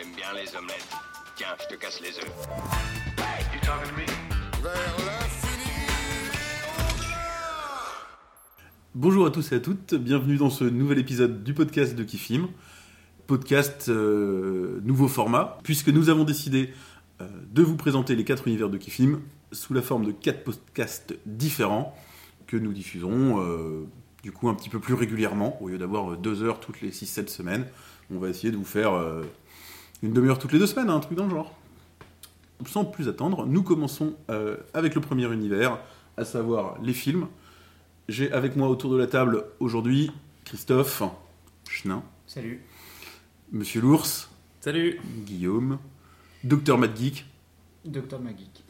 T'aimes bien les omelettes Tiens, je te casse les œufs. Bonjour à tous et à toutes, bienvenue dans ce nouvel épisode du podcast de Kifim. Podcast euh, nouveau format, puisque nous avons décidé euh, de vous présenter les quatre univers de Kifim sous la forme de quatre podcasts différents que nous diffuserons euh, du coup un petit peu plus régulièrement, au lieu d'avoir deux heures toutes les 6-7 semaines. On va essayer de vous faire une demi-heure toutes les deux semaines, hein, un truc dans le genre. Sans plus attendre, nous commençons euh, avec le premier univers, à savoir les films. J'ai avec moi autour de la table aujourd'hui Christophe, Chenin, Salut. Monsieur l'ours, Salut. Guillaume, Docteur Mad Geek. Docteur Magic.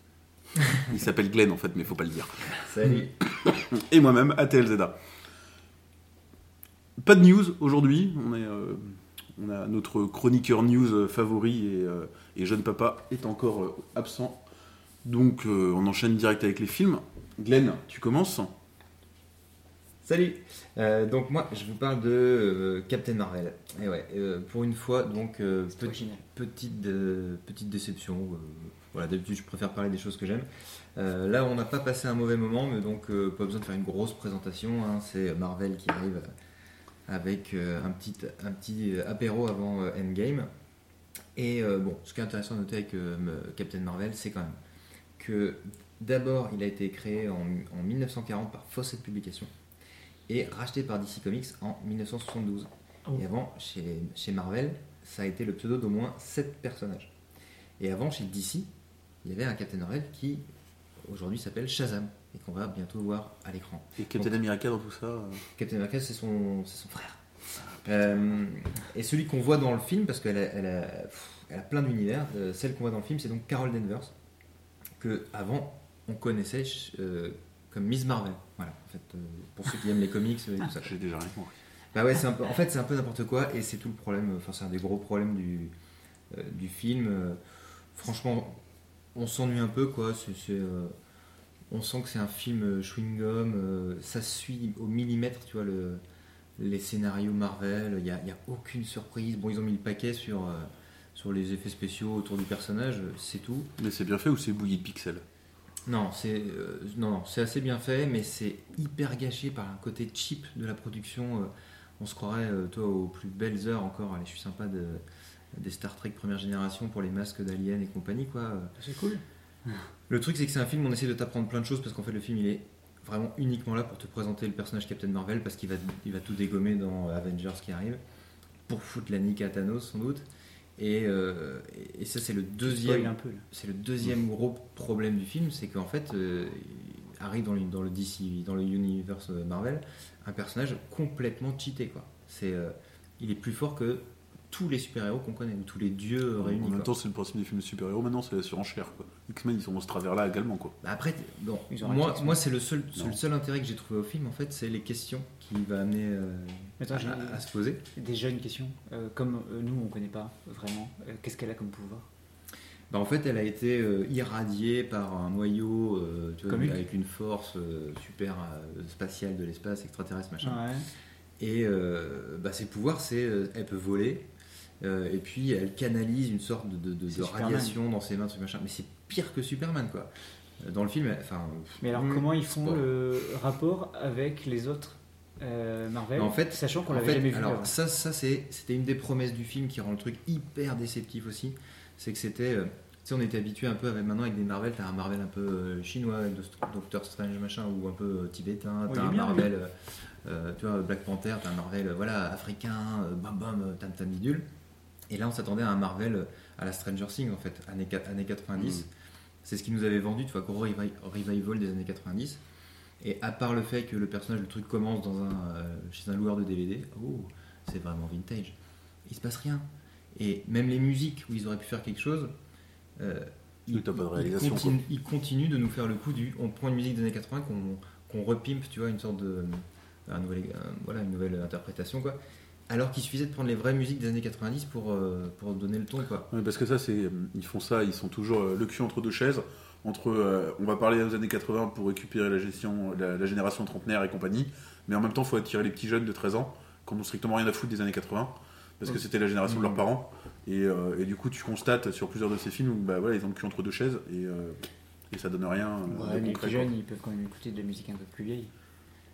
Il s'appelle Glenn en fait, mais faut pas le dire. Salut. Et moi-même, ATLZA. Pas de news aujourd'hui. On, est, euh, on a notre chroniqueur news favori et, euh, et jeune papa est encore euh, absent. Donc euh, on enchaîne direct avec les films. Glenn, tu commences Salut. Euh, donc moi, je vous parle de euh, Captain Marvel. Et ouais, euh, pour une fois, donc euh, petite euh, petite déception. euh, voilà, d'habitude, je préfère parler des choses que j'aime. Euh, là, on n'a pas passé un mauvais moment, mais donc euh, pas besoin de faire une grosse présentation. hein. C'est Marvel qui arrive euh, avec euh, un petit un petit euh, apéro avant euh, Endgame. Et bon, ce qui est intéressant à noter avec Captain Marvel, c'est quand même que d'abord, il a été créé en, en 1940 par Fawcett Publications et racheté par DC Comics en 1972. Oh. Et avant, chez, chez Marvel, ça a été le pseudo d'au moins 7 personnages. Et avant, chez DC, il y avait un Captain Marvel qui aujourd'hui s'appelle Shazam et qu'on va bientôt voir à l'écran. Et Captain America dans tout ça euh, Captain America, c'est son, son frère. Euh, et celui qu'on voit dans le film, parce qu'elle a, elle a, pff, elle a plein d'univers, euh, celle qu'on voit dans le film, c'est donc Carol Danvers, que avant on connaissait comme Miss Marvel. Voilà, en fait, pour ceux qui aiment les comics et tout ça. J'ai déjà rien compris. Bah ouais, c'est un peu, en fait, c'est un peu n'importe quoi, et c'est tout le problème, enfin, c'est un des gros problèmes du, du film. Franchement, on s'ennuie un peu, quoi. C'est, on sent que c'est un film euh, chewing-gum, euh, ça suit au millimètre, tu vois, le, les scénarios Marvel, il n'y a, il y a aucune surprise. Bon, ils ont mis le paquet sur, euh, sur les effets spéciaux autour du personnage, c'est tout. Mais c'est bien fait ou c'est bouilli de pixels? Non, c'est euh, non, non, c'est assez bien fait, mais c'est hyper gâché par un côté cheap de la production. euh, on se croirait, euh, toi, aux plus belles heures encore. Allez, je suis sympa de, des Star Trek première génération pour les masques d'Alien et compagnie, quoi. C'est cool. Le truc, c'est que c'est un film, on essaie de t'apprendre plein de choses parce qu'en fait, le film, il est vraiment uniquement là pour te présenter le personnage Captain Marvel parce qu'il va, il va tout dégommer dans Avengers qui arrive pour foutre la nique à Thanos, sans doute. Et, euh, et- ça, c'est le deuxième c'est le deuxième gros problème du film, c'est qu'en fait, euh, arrive dans le, dans le DC, dans le universe Marvel, un personnage complètement cheaté quoi. C'est, euh, il est plus fort que tous les super-héros qu'on connaît, ou tous les dieux En réunis. même quoi. temps, c'est le principe des films de super-héros. Maintenant, c'est la surenchère. quoi. X-Men, ils sont dans ce travers-là également. Quoi. Bah après, bon, moi, moi c'est le seul, le seul intérêt que j'ai trouvé au film en fait, c'est les questions qu'il va amener euh, Attends, à, à se poser. déjà une question. Euh, comme euh, nous, on connaît pas vraiment, euh, qu'est-ce qu'elle a comme pouvoir? Bah, en fait, elle a été euh, irradiée par un noyau euh, tu vois, avec une force euh, super euh, spatiale de l'espace, extraterrestre, machin. Ouais. Et euh, bah, ses pouvoirs, c'est euh, elle peut voler, et puis elle canalise une sorte de, de- radiation dans ses mains, truc machin. Mais c'est pire que Superman, quoi. Euh, Dans le film, enfin. Mais alors, hmm, comment ils font le rapport avec les autres euh, Marvel en fait- Sachant qu'on l'avait jamais vu alors avant. ça, ça c'est, c'était une des promesses du film qui rend le truc hyper déceptif aussi. C'est que c'était, euh, tu sais, on était habitué un peu avec maintenant avec des Marvel, t'as un Marvel un peu euh, chinois Doctor Strange machin ou un peu euh, tibétain, Oui, t'as est un bien, Marvel, euh, euh, tu vois Black Panther, t'as un Marvel euh, voilà africain, euh, bam bam, euh, tam tam bidule. Et là, on s'attendait à un Marvel euh, à la Stranger Things en fait, années, années 90. Mm. C'est ce qui nous avait vendu, tu vois, gros revi- revival des années 90. Et à part le fait que le personnage, le truc commence dans un, euh, chez un loueur de DVD, oh, c'est vraiment vintage. Il se passe rien. Et même les musiques où ils auraient pu faire quelque chose, euh, pas de ils, continuent, ils continuent de nous faire le coup du. On prend une musique des années 80 qu'on qu'on repimpe, tu vois, une sorte de. un nouvel- un- voilà, une nouvelle interprétation, quoi. Alors qu'il suffisait de prendre les vraies musiques des années 90 pour, euh, pour donner le ton, quoi. Ouais, parce que ça, c'est, ils font ça, ils sont toujours euh, le cul entre deux chaises. Entre, euh, on va parler des années 80 pour récupérer la, gestion, la, la génération trentenaire et compagnie, mais en même temps, il faut attirer les petits jeunes de 13 ans qui n'ont strictement rien à foutre des années 80, parce que c'était la génération de leurs Mhm. parents. Et, euh, et du coup, tu constates sur plusieurs de ces films où bah, voilà, ils ont le cul entre deux chaises et, euh, et ça donne rien euh, Ouais, les quoi. jeunes, ils peuvent quand même écouter de la musique un peu plus vieille.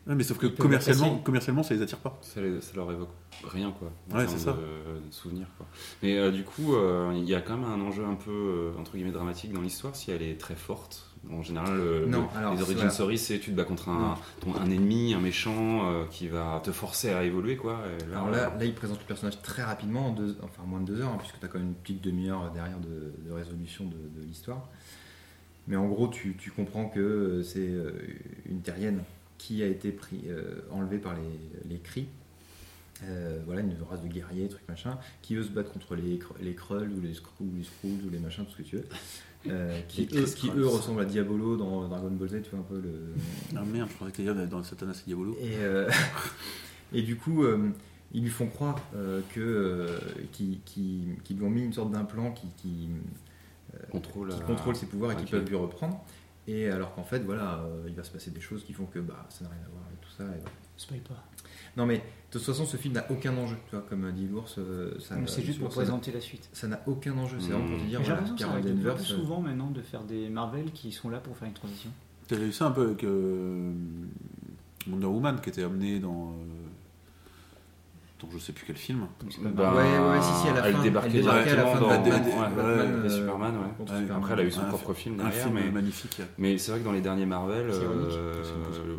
Ouais, mais sauf que commercialement, commercialement, ça les attire pas. Ça, les- ça leur évoque rien, quoi. en Ouais, c'est ça. De, de souvenirs, quoi. Mais euh, du coup, euh, il y a quand même un enjeu un peu, euh, entre guillemets, dramatique dans l'histoire, si elle est très forte. En général, le- Non, le- alors, les origin stories, c'est tu te bats contre un, ton- un ennemi, un méchant, euh, qui va te forcer à évoluer, quoi. Et Alors là, là, il présente le personnage très rapidement, en deux, enfin moins de deux heures, hein, puisque tu as quand même une petite demi-heure derrière de, de résolution de, de l'histoire. Mais en gros, tu, tu comprends que c'est une terrienne qui a été pris, euh, enlevée par les, les cris. Euh, voilà, une race de guerriers, truc machin, qui veut se battre contre les, les Krulls ou les Skrulls ou les Skrulls ou les machins, tout ce que tu veux. Euh, qui, eux, qui eux ressemblent à Diabolo dans Dragon Ball Z, tu vois un peu le, Ah merde, je pensais que t'allais dans Satanas et Diabolo. et, euh, et du coup, ils lui font croire que qu'ils qu'ils lui ont mis une sorte d'implant qui, qui, contrôle, qui contrôle ses pouvoirs et qui peuvent lui reprendre. Et alors qu'en fait, voilà, euh, il va se passer des choses qui font que bah, ça n'a rien à voir avec tout ça. et voilà. Spoil pas. Non, mais de toute façon, ce film n'a aucun enjeu, tu vois, comme dit l'ours. euh, ça- Donc, C'est juste pour présenter la suite. Ça n'a aucun enjeu, c'est vraiment pour te dire, Mais J'ai voilà, l'impression que ça arrive plus euh, souvent maintenant de faire des Marvel qui sont là pour faire une transition. T'avais eu ça un peu avec euh, Wonder Woman qui était amené dans, euh, dans je sais plus quel film. Bah, Ouais, ouais, si, si, à la elle fin, débarquait elle débarquait à la directement fin de dans Batman, ouais, Batman euh, Superman, ouais. contre Ouais, Superman. Après, elle a eu son Un propre fi- film Un derrière, film mais, magnifique. mais c'est vrai que dans les derniers Marvel, euh,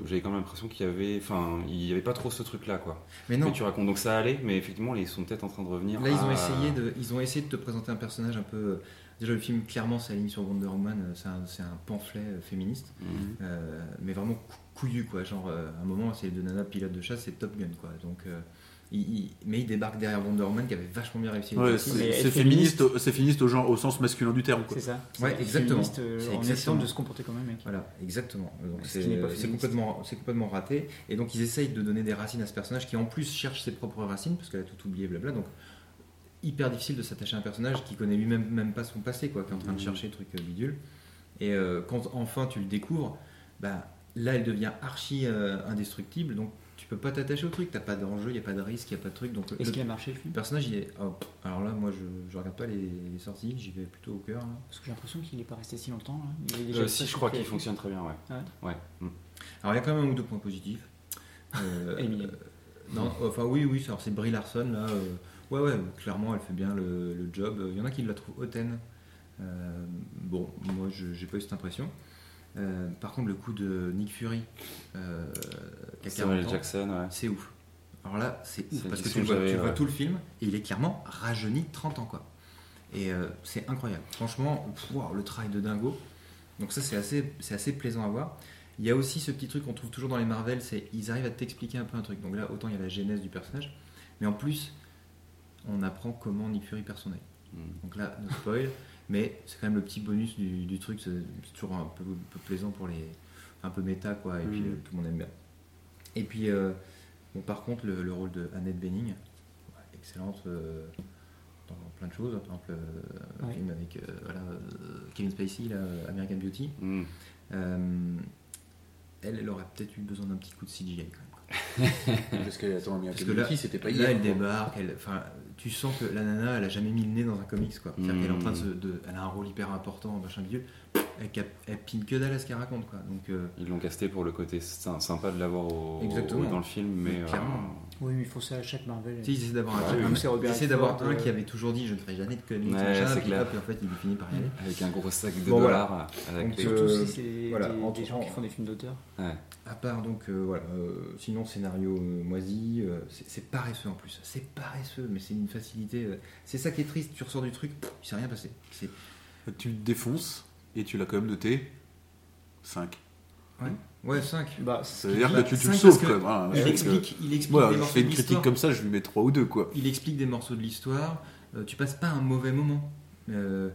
j'avais quand même l'impression qu'il y avait, enfin, il y avait pas trop ce truc-là, quoi. Mais non, Mais tu racontes, donc ça allait, mais effectivement, ils sont peut-être en train de revenir. Là, ils ont, essayé de, ils ont essayé de te présenter un personnage un peu. euh, Déjà, le film clairement s'aligne sur Wonder Woman, euh, c'est un, c'est un pamphlet féministe, Mhm. euh, mais vraiment cou- couillu quoi. Genre, à un moment, c'est deux nanas pilotes de chasse, c'est Top Gun quoi. Donc, euh, il- il- mais il débarque derrière Wonder Woman qui avait vachement bien réussi. Ouais, c'est être féministe, au- c'est féministe au, genre, au sens masculin du terme. Quoi. C'est ça. Ouais, C'est exactement. féministe, euh, C'est En essayant de se comporter comme un mec. Voilà, exactement. Donc Ce c'est féministe. complètement, c'est complètement raté. Et donc ils essayent de donner des racines à ce personnage qui en plus cherche ses propres racines parce qu'elle a tout oublié, blabla. Donc hyper difficile de s'attacher à un personnage qui connaît lui-même même pas son passé, quoi, qui est en train de Mhm. chercher le truc euh, bidule. Et euh, quand enfin tu le découvres, bah, là elle devient archi euh, indestructible. Donc tu peux pas t'attacher au truc. T'as pas d'enjeu, il y a pas de risque, il y a pas de truc. Donc Est-ce qu'il a marché le film? le personnage il est. oh, alors là moi je, je regarde pas les, les sorties, j'y vais plutôt au cœur. là. Parce que j'ai l'impression qu'il n'est pas resté si longtemps. Là. Il est déjà Euh, si, je crois qu'il fonctionne très bien, ouais. Ouais? Ouais. Mm. Alors il y a quand même un ou deux points positifs. Euh, non, enfin oui, oui, alors c'est Brie Larson là. euh, ouais, ouais, clairement elle fait bien le, le job. Il y en a qui la trouvent hautaine. Euh, bon, moi je j'ai pas eu cette impression. Euh, par contre, le coup de Nick Fury, euh, qui a 40 Samuel ans, Jackson, ouais. c'est ouf. Alors là, c'est ouf parce que tu, vois, tu vois tout le film et il est clairement rajeuni de 30 ans quoi. Et euh, c'est incroyable. Franchement, wow, le travail de dingo. Donc ça c'est assez, c'est assez plaisant à voir. Il y a aussi ce petit truc qu'on trouve toujours dans les Marvel, c'est ils arrivent à t'expliquer un peu un truc. Donc là, autant il y a la genèse du personnage, mais en plus, on apprend comment Nick Fury perd son œil. Mm. Donc là, no spoil, mais c'est quand même le petit bonus du, du truc, c'est toujours un peu, un peu plaisant pour les. un peu méta quoi, et puis Mm. euh, tout le monde aime bien. Et puis, euh, bon, par contre, le, le rôle de Annette Bening, excellente euh, dans plein de choses, par exemple, euh, un Ouais. film avec euh, voilà, euh, Kevin Spacey, là, American Beauty. Mm. Euh, elle, elle aurait peut-être eu besoin d'un petit coup de CGI quand même. Parce que, attends, Parce que là, c'était pas là, hier. elle quoi. débarque, elle, enfin, tu sens que la nana, elle a jamais mis le nez dans un comics, quoi. C'est-à-dire Mm. qu'elle est en train de, se- de- elle a un rôle hyper important, machin bidule. Elle, elle pine que dalle à ce qu'elle raconte, quoi. Donc, euh, Ils l'ont casté pour le côté sy- sympa de l'avoir au, Exactement. au- dans le film, mais. Clairement. Oui, mais il faut ça à chaque Marvel. sais, ils essaient d'avoir Ouais, un, un euh, qui avait toujours dit je ne ferai jamais de Ouais, machin, c'est puis et en fait, il finit par y aller. Avec un gros sac de Bon, voilà. dollars. Avec Donc, les- Surtout euh, si c'est voilà, des, des gens qui font des films d'auteur. Ouais. À part donc, euh, voilà, euh, sinon scénario euh, moisi, euh, c'est paresseux en plus. C'est paresseux, mais c'est une facilité. euh, c'est ça qui est triste, tu ressors du truc, pff, il s'est rien passé. Tu le défonces et tu l'as quand même noté 5. Ouais, 5. Bah, Ça veut dire que tu, tu le sauves quand même. hein, Il que- explique, il explique Moi, des je fais une critique l'histoire. comme ça, je lui mets 3 ou 2 quoi. Il explique des morceaux de l'histoire. euh, tu passes pas un mauvais moment. Euh,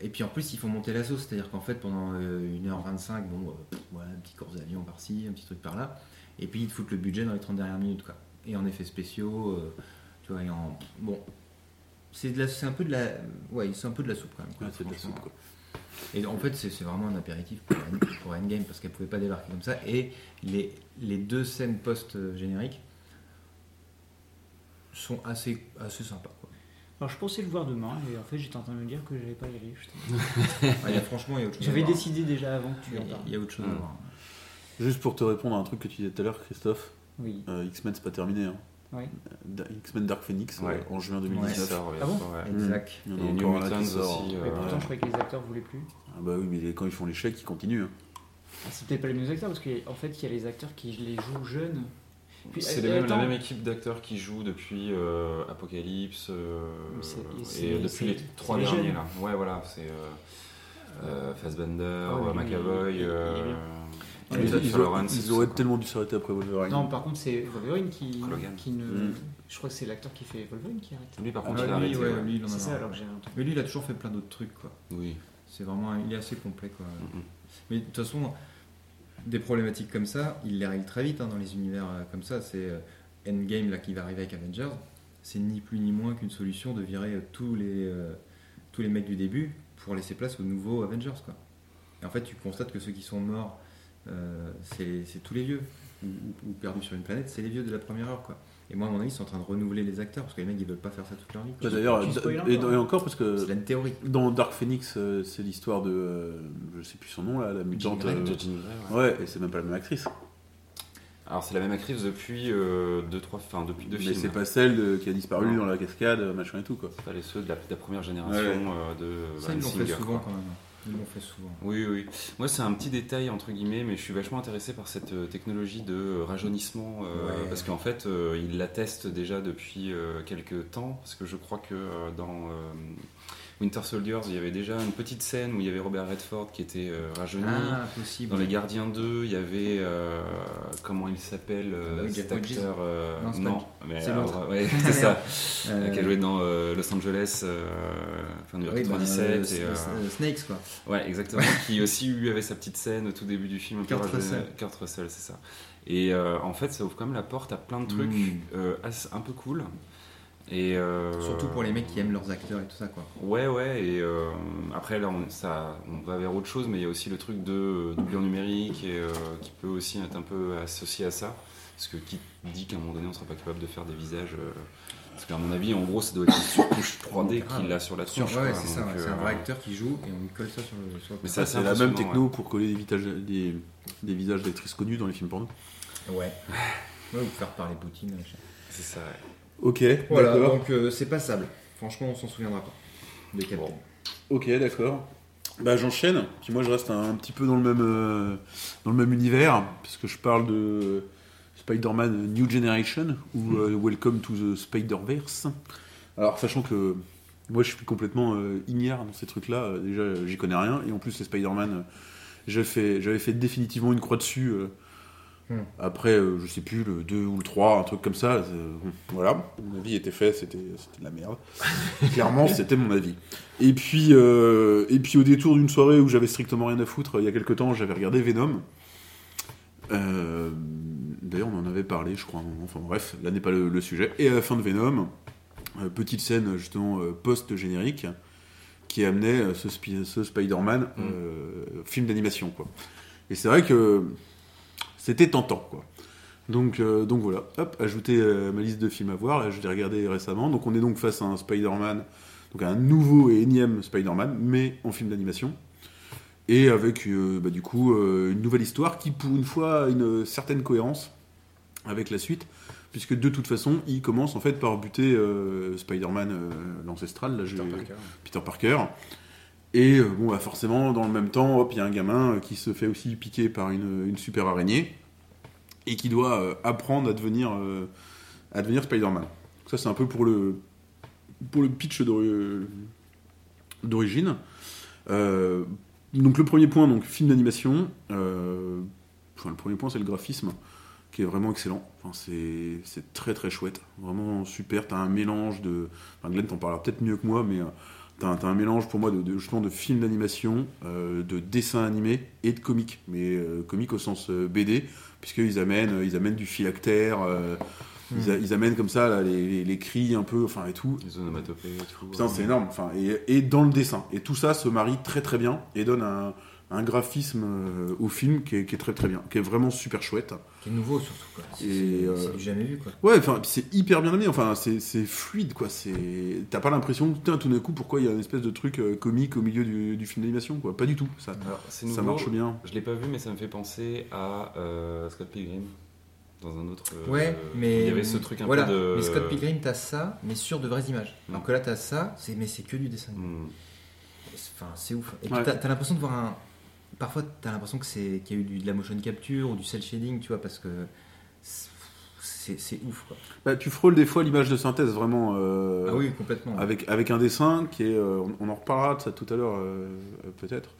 et puis en plus, ils font monter la sauce. C'est-à-dire qu'en fait, pendant euh, 1h25, bon, euh, pff, voilà, un petit course d'avion par-ci, un petit truc par-là. Et puis ils te foutent le budget dans les 30 dernières minutes. Quoi. Et en effets spéciaux, euh, tu vois, et en. Bon. C'est un peu de la. Ouais, c'est un peu de la soupe quand même. quoi, Ouais, c'est de la soupe, quoi. Et en fait, c'est vraiment un apéritif pour, pour Endgame parce qu'elle pouvait pas débarquer comme ça. Et les, les deux scènes post-génériques sont assez, assez sympas. Quoi. Alors je pensais le voir demain et en fait j'étais en train de me dire que j'allais pas y aller. Ah, y a, franchement, il y a autre chose. à J'avais décidé déjà avant que tu en parles. il y a autre chose à voir. Juste pour te répondre à un truc que tu disais tout à l'heure, Christophe, Oui. euh, X-Men c'est pas terminé. Hein. Ouais. Da- X-Men Dark Phoenix Ouais. euh, en juin Il 2019. sort, Ah bon ouais. Exact. A Et New Mutants. Mais euh, pourtant je croyais que les acteurs voulaient plus. Ah bah oui, mais quand ils font l'échec, ils continuent. hein. Ah, c'est peut-être pas les mêmes acteurs parce qu'en fait il y a les acteurs qui les jouent jeunes. Puis, C'est euh, les la même équipe d'acteurs qui jouent depuis euh, Apocalypse euh, et c'est- et depuis c'est- les trois les derniers jeunes. là. Ouais, voilà, c'est euh, euh, Fassbender, lui, McAvoy, Ils, auraient, ils tellement dû s'arrêter après Wolverine. Non, par contre c'est Wolverine qui, ne. Mm. Je crois que c'est l'acteur qui fait Wolverine qui arrête. Lui par Ah, contre, il a lui, arrêté. ouais, lui, il en a C'est ça alors que j'ai un truc. Mais lui, il a toujours fait plein d'autres trucs, quoi. Oui. C'est vraiment, il est assez complet, quoi. Mais de toute façon, des problématiques comme ça, il les règle très vite hein, dans les univers euh, comme ça. C'est euh, Endgame là qui va arriver avec Avengers. C'est ni plus ni moins qu'une solution de virer euh, tous les tous les mecs du début pour laisser place aux nouveaux Avengers, quoi. Et en fait, tu constates que ceux qui sont morts, c'est c'est tous les vieux ou, ou- ou perdus sur une planète, c'est les vieux de la première heure, quoi. Et moi, à mon avis, ils sont en train de renouveler les acteurs parce que les mecs, ils veulent pas faire ça toute leur vie. Bah, D'ailleurs, spoil et, encore. et encore parce que C'est la théorie. dans Dark Phoenix, euh, c'est l'histoire de. euh, je sais plus son nom là, la mutante. Euh, De Jean Grey, ouais. Ouais, et c'est même pas la même actrice. Alors c'est la même actrice depuis euh, deux trois, enfin depuis deux Mais films. c'est pas celle de- qui a disparu Non. dans la cascade, machin et tout quoi. C'est pas les ceux de la, de la première génération Ouais. euh, de Ça, ils l'ont fait souvent quoi. quand même. Ils l'ont fait souvent. Oui, oui. Moi, c'est un petit détail, entre guillemets, mais je suis vachement intéressé par cette euh, technologie de euh, rajeunissement, euh, Ouais. parce qu'en fait, euh, ils la testent déjà depuis euh, quelques temps, parce que je crois que dans Winter Soldiers, il y avait déjà une petite scène où il y avait Robert Redford qui était euh, rajeuni. Ah, possible. Dans Les Gardiens 2, il y avait. euh, comment il s'appelle euh, Bah, cet acteur euh, Non, mais. c'est l'autre. ouais, c'est ça. Qui a joué dans Los Angeles, fin de oui, bah, 97. euh, et, euh, euh, Snakes, quoi. Ouais, exactement. qui aussi lui avait sa petite scène au tout début du film. Kurt. Russell. Kurt Russell, c'est ça. Et euh, en fait, ça ouvre quand même la porte à plein de trucs Mm. euh, assez- un peu cool. Et euh, Surtout pour les mecs qui aiment leurs acteurs et tout ça, quoi. Ouais, ouais. Et euh, après, là, on, ça, on va vers autre chose, mais il y a aussi le truc de doublure numérique et, euh, qui peut aussi être un peu associé à ça. Parce que qui dit qu'à un moment donné, on sera pas capable de faire des visages. euh, parce qu'à mon avis, en gros, ça doit être une surcouche 3D Grave. qu'il a sur la tronche. ouais, c'est ça, c'est un vrai acteur qui joue et on lui colle ça sur le. Sur le Mais Ça, c'est la même techno pour coller des, visages, des, des visages d'actrices connues dans les films porno. Ouais. Ouais, ou faire parler Poutine. C'est ça, ouais. Ok, Voilà, donc euh, c'est passable. Franchement, on s'en souviendra pas. De Captain. Ok, d'accord. Bah j'enchaîne. Puis moi je reste un, un petit peu dans le même euh, dans le même univers puisque je parle de Spider-Man New Generation ou euh, Welcome to the Spider-Verse. Alors sachant que moi je suis complètement ignare dans ces trucs-là. Déjà j'y connais rien et en plus les Spider-Man, j'avais fait j'avais fait définitivement une croix dessus. Hmm. Après, euh, je sais plus, le 2 ou le 3, un truc comme ça. euh, voilà, mon avis était fait, c'était de la merde. Clairement, c'était mon avis. Et puis, euh, et puis au détour d'une soirée où j'avais strictement rien à foutre, il y a quelques temps, j'avais regardé Venom. Euh, D'ailleurs, on en avait parlé, je crois. à un moment. Enfin bref, là n'est pas le, le sujet. Et à la fin de Venom, petite scène justement post-générique qui amenait ce, Spi- ce Spider-Man euh, film d'animation, quoi. Et c'est vrai que c'était tentant, quoi. Donc, euh, donc voilà, hop, ajouter euh, ma liste de films à voir, là, je l'ai regardé récemment. Donc on est donc face à un Spider-Man, donc un nouveau et énième Spider-Man, mais en film d'animation. Et avec euh, bah, du coup une nouvelle histoire qui pour une fois a une certaine cohérence avec la suite, puisque de toute façon il commence en fait par buter Spider-Man l'ancestral, là, Peter Parker. Et euh, bon, bah, forcément, dans le même temps, hop, il y a un gamin euh, qui se fait aussi piquer par une, une super araignée et qui doit euh, apprendre à devenir, devenir Spider-Man. Ça, c'est un peu pour le, pour le pitch d'ori- d'origine. Donc, le premier point, donc, film d'animation. enfin, le premier point, c'est le graphisme qui est vraiment excellent. Enfin, c'est très très chouette, vraiment super. T'as un mélange de. Enfin, Glenn t'en parlera peut-être mieux que moi, mais t'as un, mélange pour moi de, de- justement de films d'animation, euh, de dessins animés et de comiques, mais euh, comiques au sens euh, BD, puisqu'ils amènent, euh, ils amènent du phylactère, euh, ils, a- ils amènent comme ça là, les, les- les cris un peu, enfin et tout. Les onomatopées et tout. Putain, c'est énorme. Enfin, et, et dans le dessin. Et tout ça se marie très très bien et donne un, un graphisme euh, au film qui est, qui est très très bien, qui est vraiment super chouette. Qui est nouveau surtout, quoi. C'est Et, c'est- euh, du jamais vu, quoi. Ouais, enfin, c'est hyper bien amené, enfin, c'est fluide, quoi. c'est- T'as pas l'impression, putain, tout d'un coup, pourquoi il y a une espèce de truc euh, comique au milieu du, du film d'animation, quoi. Pas du tout, ça, Alors, ça marche bien. Je l'ai pas vu, mais ça me fait penser à euh, Scott Pilgrim dans un autre. euh, Ouais, mais. il y avait ce truc un voilà. peu de. Mais Scott Pilgrim, t'as ça, mais sur de vraies images. Mm. Alors que là, t'as ça, c'est- mais c'est que du dessin. Hmm. Enfin, c'est ouf. Et puis Ouais. t'as t'as l'impression de voir un. Parfois, t'as l'impression que c'est qu'il y a eu du- de la motion capture ou du cel shading, tu vois, parce que c'est c'est ouf, quoi. Bah, tu frôles des fois l'image de synthèse, vraiment. euh, ah oui, complètement. avec, avec un dessin qui est. euh, on, on en reparlera de ça tout à l'heure, euh, peut-être.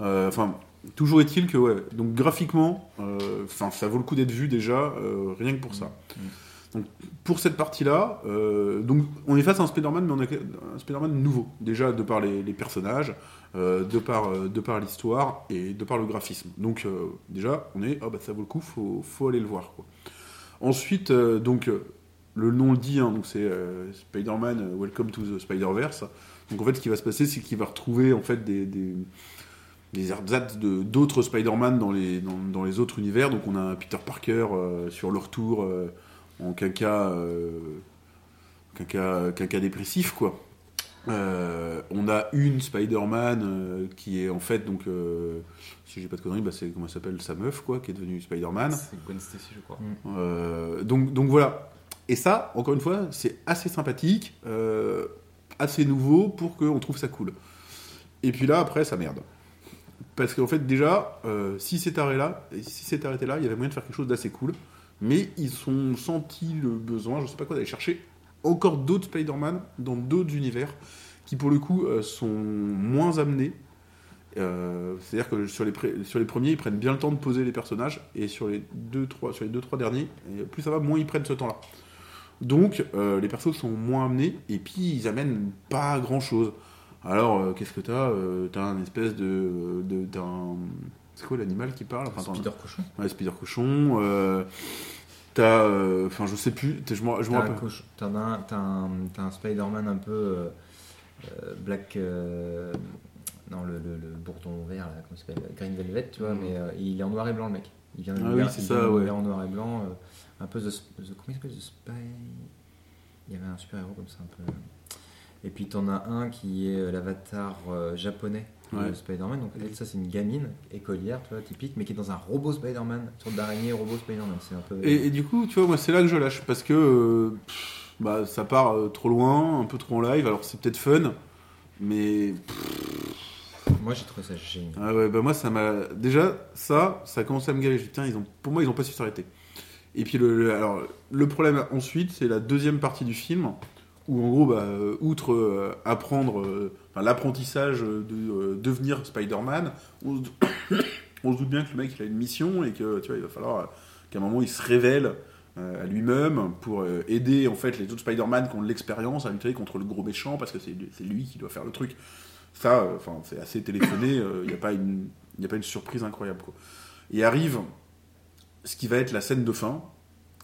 Enfin, toujours est-il que, ouais. Donc, graphiquement, enfin, ça vaut le coup d'être vu déjà, rien que pour ça. Mm. Donc, pour cette partie-là, euh, donc, on est face à un Spider-Man, mais on a un Spider-Man nouveau. Déjà, de par les, personnages, euh, de par, euh, de par l'histoire et de par le graphisme. Donc, déjà, on est. Ah, bah, ça vaut le coup, faut, faut aller le voir. Ensuite, donc. le nom le dit, hein, c'est Spider-Man Welcome to the Spider-Verse. Donc en fait, ce qui va se passer, c'est qu'il va retrouver en fait des, des, des de d'autres Spider-Man dans les, dans, les autres univers. Donc on a Peter Parker sur leur tour euh, en euh, quinca dépressif, quoi. Euh, on a une Spider-Man euh, qui est en fait, donc, euh, si j'ai pas de conneries, bah, c'est comment elle s'appelle sa meuf, quoi, qui est devenue Spider-Man. C'est Gwen Stacy, je crois. Euh, donc, donc voilà. Et ça, encore une fois, c'est assez sympathique, euh, assez nouveau pour qu'on trouve ça cool. Et puis là, après, ça merde. Parce qu'en fait, déjà, euh, si c'est arrêté là, et si c'est arrêté là, il y avait moyen de faire quelque chose d'assez cool. Mais ils ont senti le besoin, je sais pas quoi, d'aller chercher encore d'autres Spider-Man dans d'autres univers qui, pour le coup, euh, sont moins amenés. Euh, C'est-à-dire que sur les, premiers, ils prennent bien le temps de poser les personnages, et sur les deux, trois, sur les deux, trois derniers, plus ça va, moins ils prennent ce temps-là. Donc, euh, les persos sont moins amenés, et puis ils amènent pas grand-chose. Alors, qu'est-ce que t'as T'as un espèce de... de c'est quoi l'animal qui parle Enfin, Spider cochon. Ouais, Spider cochon. euh, t'as... euh, Enfin, je sais plus, t'as- je un, Spider-Man un peu euh, black. non, le, le, le bourdon vert, là, comment s'appelle Green Velvet, tu vois, Mhm. mais il est en noir et blanc, le mec. Il vient de Ah oui, c'est ça, de ouais. en noir et blanc, un peu The, the- comment il s'appelle The Spy? Il y avait un super-héros comme ça, un peu. Et puis t'en as un qui est l'avatar euh, de Ouais. Spider-Man. Donc elle, ça c'est une gamine écolière, tu vois, typique, mais qui est dans un robot Spider-Man, une sorte d'araignée robot Spider-Man. C'est un peu. Et, et du coup, tu vois, moi, c'est là que je lâche, parce que euh, pff, bah, ça part euh, trop loin, un peu trop en live, alors c'est peut-être fun, mais... Moi j'ai trouvé ça génial. Ah ouais, bah moi, ça m'a... Déjà, ça, ça a commencé à me gaver. Je dis, ils ont... pour moi, ils ont pas su s'arrêter. Et puis, le, le- alors, le problème ensuite, c'est la deuxième partie du film, où en gros, bah, euh, outre euh, apprendre, euh, l'apprentissage de devenir Spider-Man, on, se- doute bien que le mec, il a une mission, et que, tu vois, il va falloir qu'à un moment, il se révèle à lui-même pour aider, en fait, les autres Spider-Man qui ont de l'expérience à lutter contre le gros méchant, parce que c'est lui qui doit faire le truc. Ça, c'est assez téléphoné, il n'y a, pas une- a pas une surprise incroyable. Quoi. Et arrive ce qui va être la scène de fin,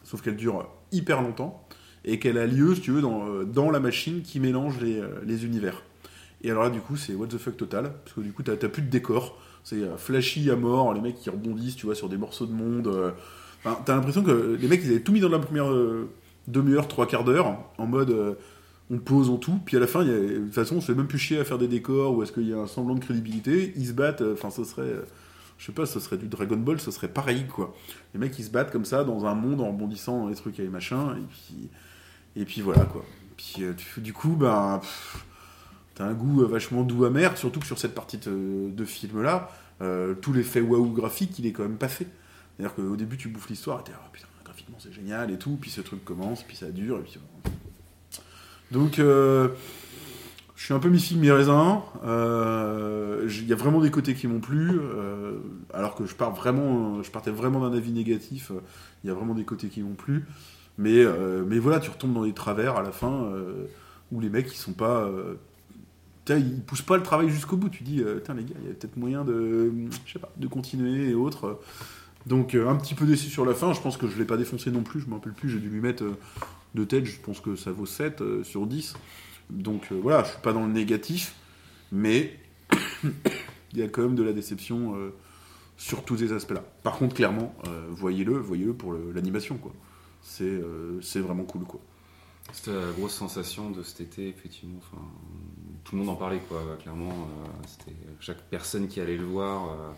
sauf qu'elle dure hyper longtemps, et qu'elle a lieu, si tu veux, dans, euh, la machine qui mélange les, euh, les univers. Et alors là, du coup, c'est what the fuck total, parce que du coup, t'as plus de décor, c'est euh, flashy à mort, les mecs qui rebondissent, tu vois, sur des morceaux de monde. t'as l'impression que les mecs, ils avaient tout mis dans la première demi-heure, trois quarts d'heure, en mode on pose en tout, puis à la fin, de toute façon, on se fait même plus chier à faire des décors ou est-ce qu'il y a un semblant de crédibilité. Ils se battent, enfin, ce serait, je sais pas, ce serait du Dragon Ball, ce serait pareil, quoi. Les mecs, ils se battent comme ça dans un monde en rebondissant dans les trucs et les machins, et puis, et puis voilà, quoi. Puis euh, du coup, ben, t'as un goût euh, vachement doux amer, surtout que sur cette partie de, film-là, euh, tout l'effet waouh graphique, il est quand même pas fait. C'est-à-dire qu'au début, tu bouffes l'histoire, et t'es, ah putain, graphiquement c'est génial et tout, puis ce truc commence, puis ça dure, et puis. Donc, je suis un peu mi-figue, mi-raisin. Euh, Il y a vraiment des côtés qui m'ont plu, euh, alors que vraiment, je partais vraiment d'un avis négatif. euh, Il y a vraiment des côtés qui m'ont plu. Mais, euh, voilà, tu retombes dans des travers à la fin euh, où les mecs, ils sont pas. euh, ils poussent pas le travail jusqu'au bout. Tu dis, euh, les gars, il y a peut-être moyen de, je pas, de continuer et autres. Donc, euh, un petit peu déçu sur la fin. Je pense que je l'ai pas défoncé non plus. Je me rappelle plus. J'ai dû lui mettre euh, de tête. Je pense que ça vaut 7 euh, sur 10. Donc, euh, voilà, je suis pas dans le négatif. Mais, il y a quand même de la déception euh, sur tous ces aspects-là. Par contre, clairement, euh, voyez-le, voyez-le pour l'animation. C'est vraiment cool, quoi. C'était la grosse sensation de cet été, effectivement. Tout le monde en parlait, quoi. Clairement, c'était chaque personne qui allait le voir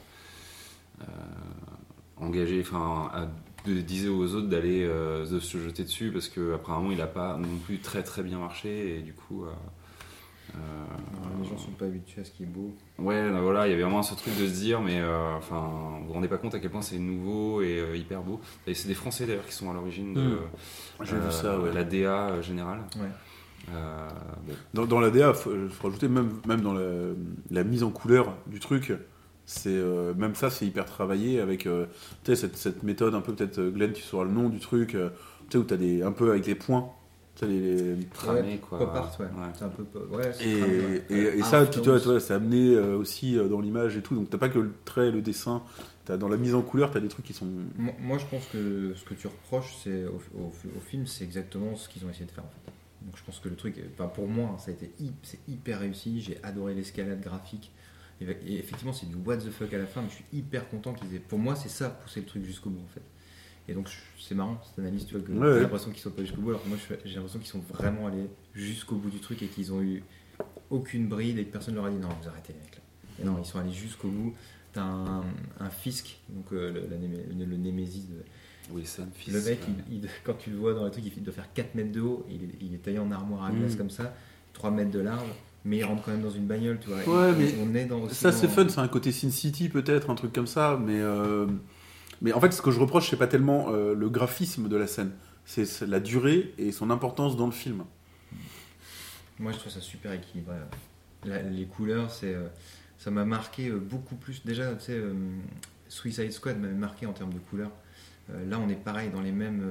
engagé, enfin, disait aux autres d'aller euh, de se jeter dessus parce que apparemment il n'a pas non plus très très bien marché et du coup. euh, euh, Les gens sont pas habitués à ce qui est beau. Ouais, ben voilà, il y avait vraiment ce truc de se dire, mais euh, enfin, vous vous rendez pas compte à quel point c'est nouveau et euh, hyper beau. Et c'est des Français d'ailleurs qui sont à l'origine de Mm. J'ai euh, vu ça, ouais. la DA générale. Ouais. Euh, bon. Dans, dans la DA, faut, faut rajouter même, même dans la, la mise en couleur du truc, c'est euh, même ça, c'est hyper travaillé avec euh, tu sais, cette, cette méthode un peu peut-être euh, Glenn, tu sauras le nom du truc, euh, tu sais où t'as des un peu avec les points, tu les, les- Tramé, quoi. Pop art, ouais. Ouais. C'est un peu. pop- Ouais, c'est et, tramé, ouais. et, et Ah, ça, tu vois, c'est amené euh, aussi euh, dans l'image et tout, donc t'as pas que le trait, le dessin, t'as dans la mise en couleur, t'as des trucs qui sont Moi, moi, je pense que ce que tu reproches c'est au, au- au film, c'est exactement ce qu'ils ont essayé de faire en fait. Donc je pense que le truc, enfin pour moi, ça a été c'est hyper réussi. J'ai adoré l'escalade graphique. Et, effectivement, c'est du what the fuck à la fin, mais je suis hyper content qu'ils aient. Pour moi, c'est ça, pousser le truc jusqu'au bout en fait. Et donc c'est marrant cette analyse, tu vois, que Ouais, ouais. l'impression qu'ils sont pas jusqu'au bout, alors que moi j'ai l'impression qu'ils sont vraiment allés jusqu'au bout du truc et qu'ils ont eu aucune bride et que personne leur a dit non, vous arrêtez les mecs là. Et non, ils sont allés jusqu'au bout. T'as un, un Fisk, donc euh, le, la le- le némésis de, Wilson, le mec, il- il- quand tu le vois dans le truc, il doit faire 4 mètres de haut, il est, il est taillé en armoire à glace Mm. comme ça, 3 mètres de large, mais il rentre quand même dans une bagnole, tu vois. Ouais, mais on est dans Ça, c'est fun, c'est un côté Sin City peut-être, un truc comme ça, mais, euh, mais en fait, ce que je reproche, c'est pas tellement euh, le graphisme de la scène, c'est la durée et son importance dans le film. Moi, je trouve ça super équilibré. La- les couleurs, c'est, euh, ça m'a marqué beaucoup plus. Déjà, tu sais, Suicide Squad m'avait marqué en termes de couleurs. Là, on est pareil dans les mêmes.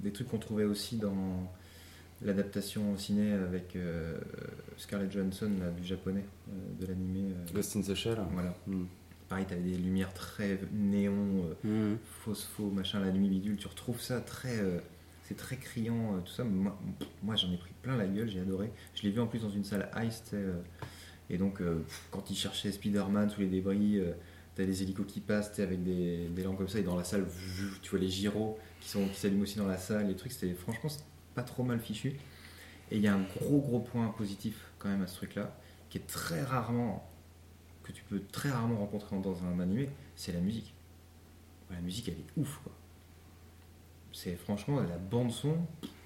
des trucs qu'on trouvait aussi dans l'adaptation au ciné avec euh, Scarlett Johansson, là, du japonais, euh, de l'animé. euh, Ghost in the Shell. voilà. Mm. Pareil, t'avais des lumières très néon, Mmh. phospho, machin, la nuit bidule. Tu retrouves ça très. c'est très criant, tout ça. Moi, j'en ai pris plein la gueule, j'ai adoré. Je l'ai vu en plus dans une salle Ice, et donc, quand ils cherchaient Spider-Man sous les débris, t'as des hélicos qui passent, avec des, des lampes comme ça, et dans la salle, tu vois les gyros qui sont qui s'allument aussi dans la salle. Les trucs, c'était franchement pas trop mal fichu. Et il y a un gros, gros point positif quand même à ce truc-là, qui est très rarement que tu peux très rarement rencontrer dans un animé, c'est la musique. La musique, elle est ouf, quoi. C'est franchement la bande son,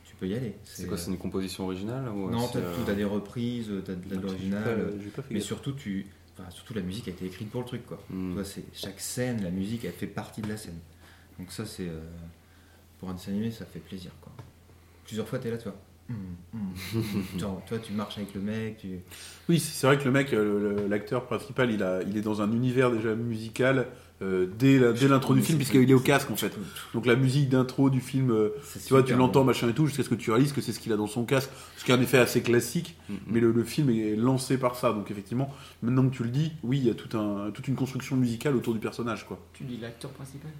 tu peux y aller. C'est quoi, c'est une composition originale ou Non, c'est, t'as euh, tout, t'as des reprises, t'as de J'ai l'original, mais surtout tu, enfin, surtout la musique a été écrite pour le truc, quoi. mm. C'est chaque scène, la musique, elle fait partie de la scène. Donc ça, c'est euh, pour un dessin animé, ça fait plaisir, quoi. Plusieurs fois, t'es là, tu vois. Hum, hum, hum. Genre, toi, tu marches avec le mec, tu. Oui, c'est vrai que le mec, euh, l'acteur principal, il, a, il est dans un univers déjà musical euh, dès l'intro du film, puisqu'il est au casque en fait. Donc la musique d'intro du film, euh, tu vois, tu l'entends bon. machin et tout, jusqu'à ce que tu réalises que c'est ce qu'il a dans son casque, ce qui est un effet assez classique, Mm, mm. mais le, le film est lancé par ça. Donc effectivement, maintenant que tu le dis, oui, il y a tout un, toute une construction musicale autour du personnage, quoi. Tu dis l'acteur principal?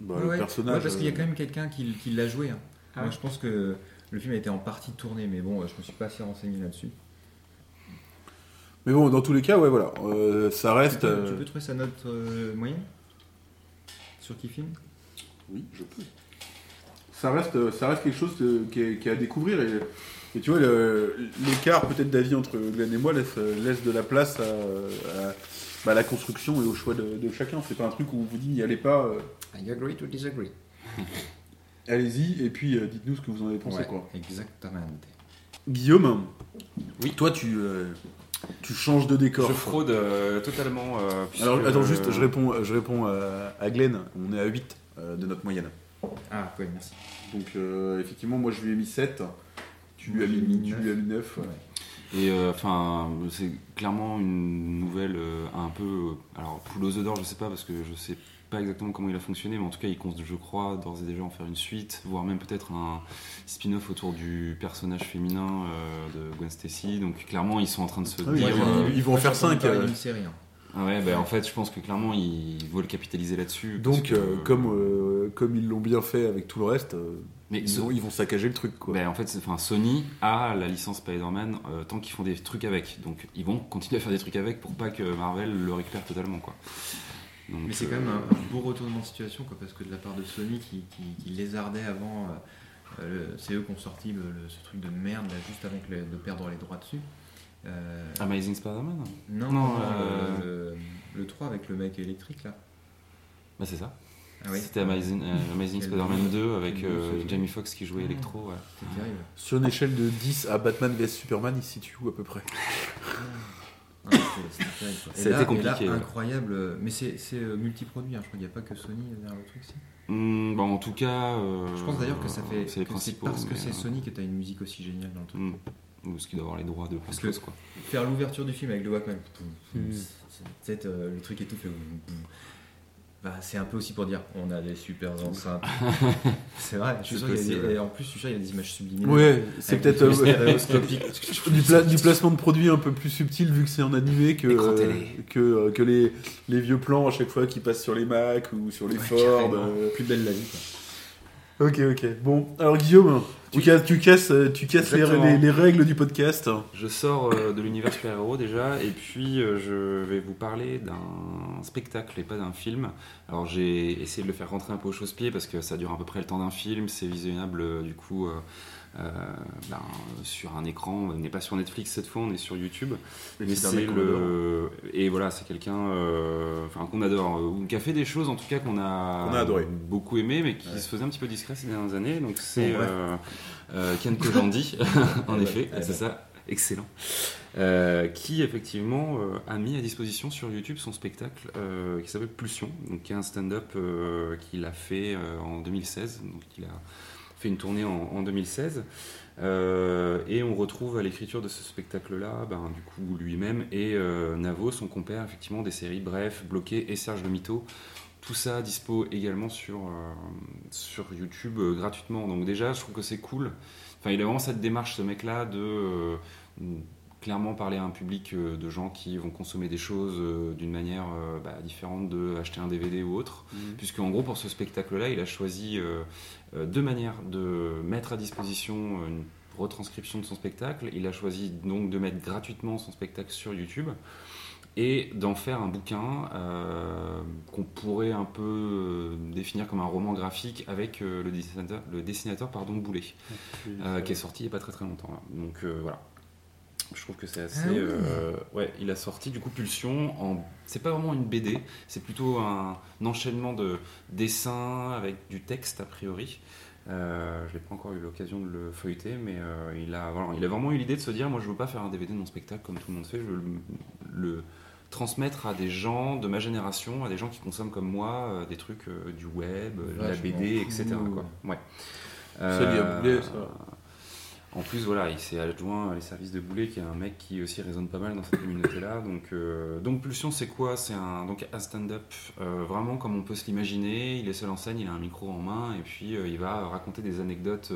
Bah, Ouais, le personnage. Ouais, parce qu'il y a quand même quelqu'un qui, qui l'a joué. hein. Ah Moi, je pense que le film a été en partie tourné, mais bon, je me suis pas assez renseigné là-dessus. Mais bon, dans tous les cas, ouais, voilà, euh, ça Tu, reste. peux- euh, tu peux trouver sa note euh, moyenne sur qui film Oui, je peux. Ça reste, ça reste quelque chose de- qui, est, qui est à découvrir. Et, et tu vois, l'écart peut-être d'avis entre Glenn et moi laisse, laisse de la place à, à- bah, à la construction et au choix de, de chacun. C'est pas un truc où on vous dit n'y allez pas, euh, I agree to disagree. allez-y et puis euh, dites-nous ce que vous en avez pensé. Ouais, Quoi. exactement. Guillaume, oui. toi tu, euh, tu changes de décor. Je fraude euh, totalement. euh, puisque, Alors attends, juste, je réponds, je réponds à, à Glenn. On est à 8 euh, de notre moyenne. Ah, ouais, merci. Donc euh, effectivement, moi je lui ai mis 7. Tu lui as mis, mis tu neuf. lui as mis 9. ouais. Ouais. Et euh, enfin, c'est clairement une nouvelle euh, un peu. euh, alors, poule aux œufs d'or, je sais pas parce que je sais pas exactement comment il a fonctionné, mais en tout cas, il compte, je crois, d'ores et déjà en faire une suite, voire même peut-être un spin-off autour du personnage féminin euh, de Gwen Stacy. Donc, clairement, ils sont en train de se Ah dire. ils vont- euh, ils vont en faire j'ai entendu 5. parler d'une série. hein. ah ouais, bah, en fait, je pense que clairement, ils veulent capitaliser là-dessus. Donc, que, euh, comme, euh, comme ils l'ont bien fait avec tout le reste, euh, Mais ils, ont- ils vont saccager le truc, quoi. Ben, en fait, enfin, Sony a la licence Spider-Man euh, tant qu'ils font des trucs avec. Donc ils vont continuer à faire des trucs avec pour pas que Marvel le récupère totalement. Quoi. Donc, Mais c'est quand même un, un beau retournement de situation, quoi, parce que de la part de Sony qui, qui, qui lézardait avant, euh, euh, le- c'est eux qui ont sorti le- le- ce truc de merde là, juste avant que le- de perdre les droits dessus. Euh, Amazing Spider-Man non, non, non, euh, le, le 3 avec le mec électrique là. Bah, c'est ça. Ah oui. C'était Amazing, euh, Amazing Spider-Man beau- 2 avec euh, Jamie Foxx qui jouait Ah. Electro. ouais. C'était terrible. Sur une échelle de 10 à Batman vs Superman, il se situe où à peu près? Ah, c'était- là- incroyable, mais c'est c'est, euh, multiproduit, hein, je crois qu'il n'y a pas que Sony derrière le truc. si. Bon, en tout cas. euh, Je pense d'ailleurs que ça fait. C'est parce que c'est euh, Sony que tu as une musique aussi géniale dans le truc. hmm. Ou ce qui doit avoir les droits de Parce que- quoi. Faire l'ouverture du film avec le Walkman, Mm. c'est euh, le truc et tout fait. Bah, c'est un peu aussi pour dire on a des super enceintes. c'est vrai, je suis sûr qu'il y a des- et en plus, je suis sûr qu'il y a des images subliminales. Ouais, c'est peut-être euh, du, pla- du placement de produit un peu plus subtil vu que c'est en animé que, euh, que, euh, que les, les vieux plans à chaque fois qui passent sur les Mac ou sur les Ouais, Ford. euh. Plus belle la vie. Quoi. Ok, ok. Bon, alors Guillaume, tu Oui. casses, tu casses, euh, tu casses les, les- les règles du podcast. Je sors euh, de l'univers super-héros déjà, et puis euh, je vais vous parler d'un spectacle et pas d'un film. Alors j'ai essayé de le faire rentrer un peu au chausse-pied parce que ça dure à peu près le temps d'un film, c'est visionnable du coup ben, sur un écran. On n'est pas sur Netflix cette fois, on est sur YouTube. Mais c'est le et voilà, c'est quelqu'un, euh, enfin qu'on adore, euh, ou qui a fait des choses en tout cas qu'on a, Qu'on a adoré. beaucoup aimé, mais qui Ouais. se faisait un petit peu discret ces dernières années. Donc c'est euh, euh, Ken Kojandi, en effet, c'est ça, excellent, Euh, qui effectivement euh, a mis à disposition sur YouTube son spectacle euh, qui s'appelle Pulsion, donc qui est un stand-up euh, qu'il a fait euh, en 2016, donc il a fait une tournée en, en 2016. Euh, et on retrouve à l'écriture de ce spectacle-là, ben, du coup, lui-même et euh, Navo, son compère, effectivement, des séries Bref, Bloqué et Serge le Mito. Tout ça dispo également sur, euh, sur YouTube gratuitement. Donc déjà, je trouve que c'est cool. Enfin, il a vraiment cette démarche, ce mec-là, de clairement parler à un public de gens qui vont consommer des choses d'une manière bah, différente de acheter un DVD ou autre. Puisque en gros, pour ce spectacle-là, il a choisi deux manières de mettre à disposition une retranscription de son spectacle. Il a choisi donc de mettre gratuitement son spectacle sur YouTube et d'en faire un bouquin euh, qu'on pourrait un peu euh, définir comme un roman graphique avec euh, le dessinateur, le dessinateur pardon, Boulet, euh, qui est sorti il n'y a pas très très longtemps. là. Donc euh, voilà. Je trouve que c'est assez. Ah oui. euh, ouais, il a sorti du coup Pulsion en. C'est pas vraiment une BD, c'est plutôt un, enchaînement de dessins avec du texte a priori. Euh, je n'ai pas encore eu l'occasion de le feuilleter, mais euh, il, a, voilà, il a vraiment eu l'idée de se dire moi je veux pas faire un DVD de mon spectacle comme tout le monde fait, je veux le, le transmettre à des gens de ma génération, à des gens qui consomment comme moi euh, des trucs euh, du web, de la BD, etc. Quoi. Ouais. Boulet, ça. En plus, voilà, il s'est adjoint les services de Boulet, qui est un mec qui aussi résonne pas mal dans cette communauté-là. Donc, euh, donc Pulsion, c'est quoi? C'est un, un stand-up euh, vraiment comme on peut se l'imaginer. Il est seul en scène, il a un micro en main, et puis euh, il va raconter des anecdotes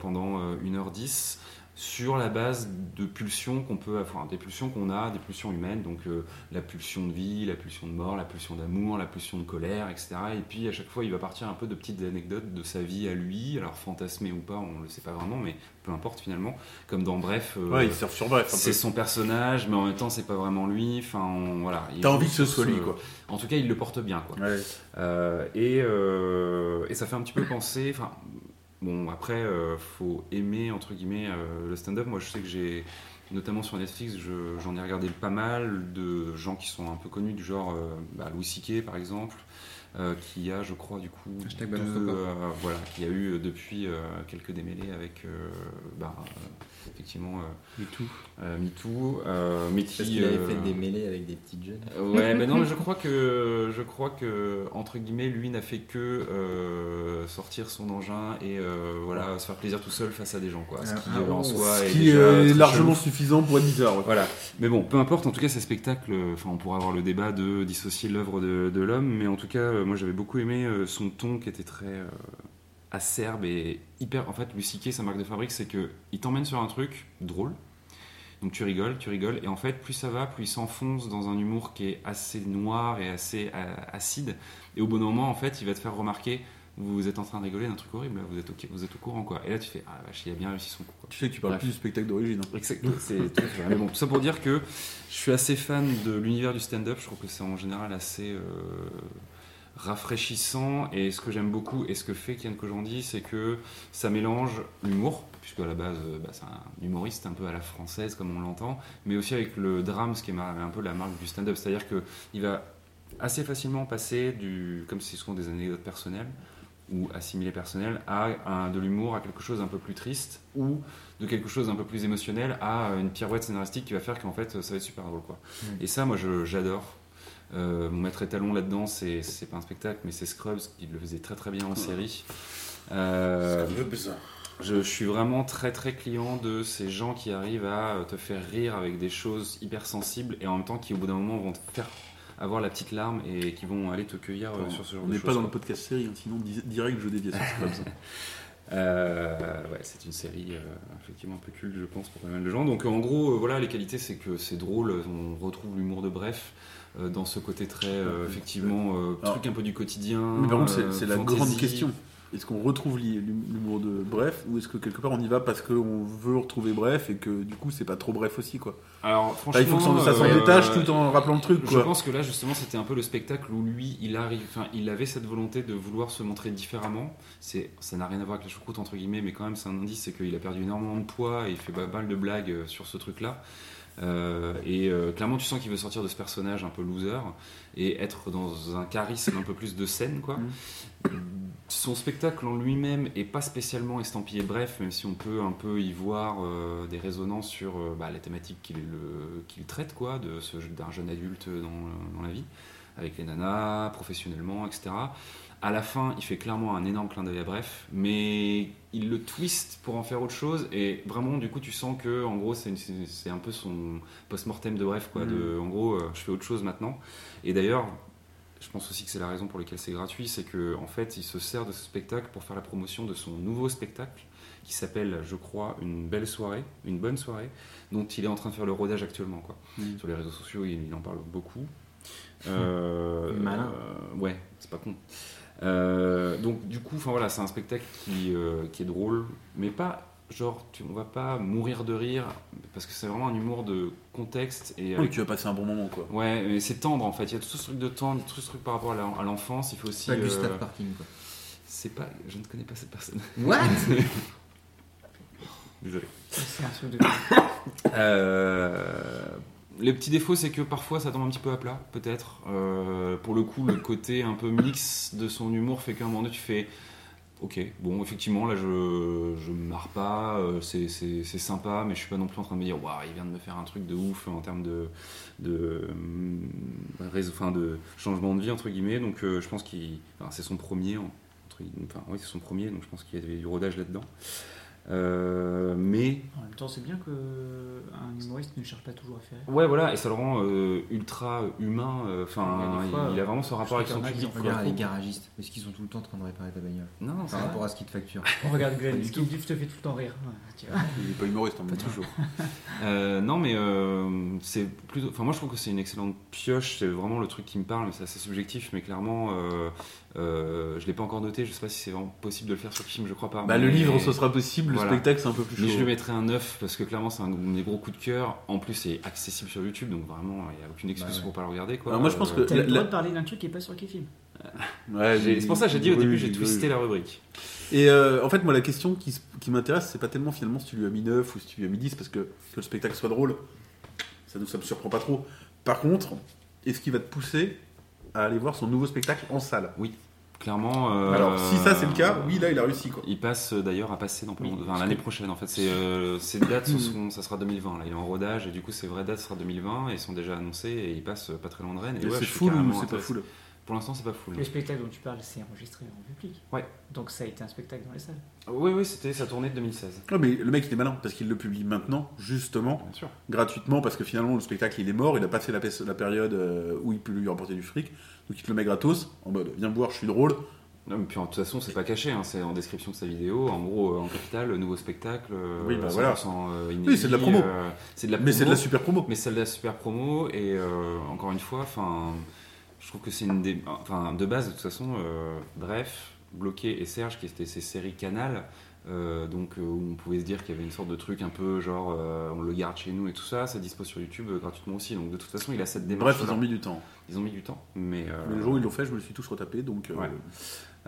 pendant euh, 1h10 sur la base de pulsions qu'on peut avoir, des pulsions qu'on a, des pulsions humaines, donc euh, la pulsion de vie, la pulsion de mort, la pulsion d'amour, la pulsion de colère, etc. Et puis à chaque fois, il va partir un peu de petites anecdotes de sa vie à lui, alors fantasmées ou pas, on le sait pas vraiment, mais peu importe finalement. Comme dans Bref, euh, Ouais, il surfe sur bref. c'est son personnage, mais en même temps, c'est pas vraiment lui. Enfin, on- voilà. Il T'as envie que ce soit lui, quoi. En tout cas, il le porte bien, quoi. Ouais. Euh, et, et ça fait un petit peu penser. Enfin, bon, après, euh, faut aimer entre guillemets euh, le stand-up. Moi, je sais que j'ai, notamment sur Netflix, je- j'en ai regardé pas mal de gens qui sont un peu connus, du genre euh, bah, Louis C.K. par exemple. Euh, qui a, je crois, du coup, Hashtag deux, euh, voilà, qui a eu euh, depuis euh, quelques démêlés avec, euh, bah, euh, effectivement, euh, euh, MeToo, euh, mais Parce qui, qu'il avait fait des mêlées avec des petites jeunes. Ouais, mais non, mais je crois que je crois que entre guillemets, lui n'a fait que euh, sortir son engin et euh, voilà, se faire plaisir tout seul face à des gens, quoi. Ce qui ah, euh, en oh. soi Ce est qui déjà est largement chelou. suffisant pour être bizarre. ouais. Voilà. Mais bon, peu importe. En tout cas, ces spectacles. Enfin, on pourra avoir le débat de dissocier l'œuvre de, de l'homme, mais en tout cas, euh, moi, j'avais beaucoup aimé euh, son ton qui était très euh, acerbe et hyper. En fait, Lucie Kay, sa marque de fabrique, c'est que il t'emmène sur un truc drôle. Donc tu rigoles, tu rigoles, et en fait, plus ça va, plus il s'enfonce dans un humour qui est assez noir et assez acide. Et au bon moment, en fait, il va te faire remarquer vous êtes en train de rigoler d'un truc horrible, là, vous êtes, ok, vous êtes au courant quoi. Et là tu fais, ah la vache, il a bien réussi son coup. Quoi. Tu sais que tu parles Bref. plus du spectacle d'origine. hein. Exactement, c'est tout. Mais bon, tout ça pour dire que je suis assez fan de l'univers du stand-up. Je trouve que c'est en général assez euh, rafraîchissant. Et ce que j'aime beaucoup et ce que fait Kian Kojandi, c'est que ça mélange l'humour, puisque à la base, euh, bah, c'est un humoriste un peu à la française, comme on l'entend, mais aussi avec le drame, ce qui est un peu la marque du stand-up. C'est-à-dire qu'il va assez facilement passer du, comme si ce sont des anecdotes personnelles ou assimilées personnelles, à de l'humour, à quelque chose un peu plus triste, ou de quelque chose un peu plus émotionnel à une pirouette scénaristique qui va faire qu'en fait ça va être super drôle quoi. Mm. Et ça moi j'adore. Euh, mon maître étalon là-dedans c'est c'est pas un spectacle mais c'est Scrubs qui le faisait très très bien en série. Euh, je, je suis vraiment très très client de ces gens qui arrivent à te faire rire avec des choses hyper sensibles et en même temps qui au bout d'un moment vont te faire avoir la petite larme et qui vont aller te cueillir euh, sur ce genre On de n'est choses. pas dans quoi. le podcast série, hein, sinon direct je déviais sur Scrubs. Euh, ouais, c'est une série euh, effectivement un peu culte, je pense, pour pas mal de gens. Donc, en gros, euh, voilà, les qualités, c'est que c'est drôle. On retrouve l'humour de Bref euh, dans ce côté très, euh, effectivement, euh, Alors, truc un peu du quotidien. Mais par contre, c'est- euh, la grande question. Est-ce qu'on retrouve l'humour de Bref ou est-ce que quelque part on y va parce qu'on veut retrouver Bref et que du coup c'est pas trop bref aussi quoi? Alors, Là, franchement, Il faut que ça- s'en euh, détache tout en rappelant le truc Je quoi. pense que là, justement, c'était un peu le spectacle où lui, il arrive, enfin, il avait cette volonté de vouloir se montrer différemment. C'est, ça n'a rien à voir avec la choucroute entre guillemets, mais quand même, c'est un indice, c'est qu'il a perdu énormément de poids et il fait pas mal de blagues euh, sur ce truc-là. Euh, et euh, clairement, tu sens qu'il veut sortir de ce personnage un peu loser et être dans un charisme un peu plus de scène, quoi. Son spectacle en lui-même est pas spécialement estampillé bref, même si on peut un peu y voir euh, des résonances sur bah, les thématiques qu'il qu'il traite, quoi, d'un jeune adulte dans, dans la vie, avec les nanas, professionnellement, etc. À la fin, il fait clairement un énorme clin d'œil à Bref, mais il le twist pour en faire autre chose, et vraiment, du coup, tu sens que, en gros, c'est, un peu son post-mortem de Bref, quoi. De, en gros, euh, je fais autre chose maintenant. Et d'ailleurs, je pense aussi que c'est la raison pour laquelle c'est gratuit, c'est que en fait, il se sert de ce spectacle pour faire la promotion de son nouveau spectacle qui s'appelle, je crois, une belle soirée, une bonne soirée, dont il est en train de faire le rodage actuellement. Quoi. Mm. Sur les réseaux sociaux, il, il en parle beaucoup. Euh, Malin. euh, ouais, c'est pas con. Euh, donc du coup, enfin voilà, c'est un spectacle qui, euh, qui est drôle, mais pas genre, tu, on va pas mourir de rire parce que c'est vraiment un humour de contexte et Oui, tu vas passer un bon moment quoi. Ouais, mais c'est tendre en fait. Il y a tout ce truc de tendre, tout ce truc par rapport à l'enfance. Il faut aussi. Pas euh, Gustave Parking quoi. c'est pas. Je ne connais pas cette personne. What? Désolé. C'est un truc de. Euh, les petits défauts, c'est que parfois ça tombe un petit peu à plat, peut-être. Euh, pour le coup, le côté un peu mix de son humour fait qu'à un moment donné, tu fais. Ok, bon, effectivement, là, je, je me marre pas, euh, c'est sympa, mais je suis pas non plus en train de me dire, waouh, il vient de me faire un truc de ouf en termes de, de, enfin, de changement de vie, entre guillemets. Donc, euh, je pense qu'il. c'est son premier, enfin, oui, c'est son premier, donc je pense qu'il y avait du rodage là-dedans. Euh, mais En même temps, c'est bien qu'un humoriste ne cherche pas toujours à faire rire. Ouais, voilà, et ça le rend euh, ultra humain. euh, Enfin, Il a des fois, il, il a vraiment ce rapport avec son public. On regarde les garagistes. Est-ce qu'ils sont tout le temps en train de réparer ta bagnole Non, c'est Par vrai. rapport à ce qu'ils te facturent. Oh, regarde Glenn, Pas ce du qu'il dit te fait tout le temps rire. Ouais, tu vois. Il est pas humoriste en même temps. toujours. Euh, non, mais euh, c'est plutôt. Enfin, moi, je trouve que c'est une excellente pioche. C'est vraiment le truc qui me parle, mais c'est assez subjectif. Mais clairement, euh, euh, je l'ai pas encore noté. Je sais pas si c'est vraiment possible de le faire sur le film. Je crois pas. Bah le mais- livre ce sera possible, Voilà. le spectacle c'est un peu plus Mais chaud. je lui mettrai un 9 parce que clairement c'est un de mes gros coups de cœur. En plus c'est accessible sur YouTube donc vraiment il n'y a aucune excuse Bah ouais. pour pas le regarder. Quoi. Alors moi, je pense que- T'as le droit la- de parler d'un truc qui est pas sur Kifim. Ouais, J'ai- mais- C'est pour ça que j'ai dit au oui, début j'ai twisté oui. la rubrique. Et euh, en fait, moi, la question qui, qui m'intéresse, c'est pas tellement finalement si tu lui as mis 9 ou si tu lui as mis 10, parce que que le spectacle soit drôle, ça ne ça me surprend pas trop. Par contre, est-ce qu'il va te pousser à aller voir son nouveau spectacle en salle Clairement. euh, Alors, si ça c'est le cas, oui, là, il a réussi. Quoi. Il passe euh, d'ailleurs à passer dans Oui, enfin, l'année que- prochaine en fait. C'est euh, ces dates ce seront- ça sera 2020 là. Il est en rodage et du coup ses vraies dates sera 2020 et ils sont déjà annoncées et il passe euh, pas très loin de Rennes. Et Et ouais, c'est full ou c'est pas full Pour l'instant c'est pas full. Le spectacle dont tu parles, c'est enregistré en public. Ouais. Donc ça a été un spectacle dans les salles. Oui oui c'était sa tournée de 2016. Non, mais le mec, il est malin, parce qu'il le publie maintenant, justement, Bien sûr. gratuitement, parce que finalement, le spectacle, il est mort, il a passé la, la période euh, où il peut lui rapporter du fric, donc il te le met gratos, en mode, viens voir, je suis drôle. Non, mais puis de toute façon, c'est pas caché, hein, c'est en description de sa vidéo. En gros, euh, en capital, le nouveau spectacle. euh, Oui, bah voilà. 100%, euh, inédit, Oui, c'est de la promo. euh, c'est de la Mais c'est de la super promo. Mais c'est de la super promo, et euh, encore une fois, enfin, je trouve que c'est une des. Enfin, de base, de toute façon, euh, bref, Bloqué et Serge, qui étaient ces séries Canal, euh, donc euh, où on pouvait se dire qu'il y avait une sorte de truc un peu genre euh, on le garde chez nous et tout ça, ça dispose sur YouTube gratuitement aussi. Donc de toute façon, il a cette démarche. Bref, ils ont mis du temps. Ils ont mis du temps, mais. le jour où ils l'ont fait, je me le suis tous retapé, donc... Ouais.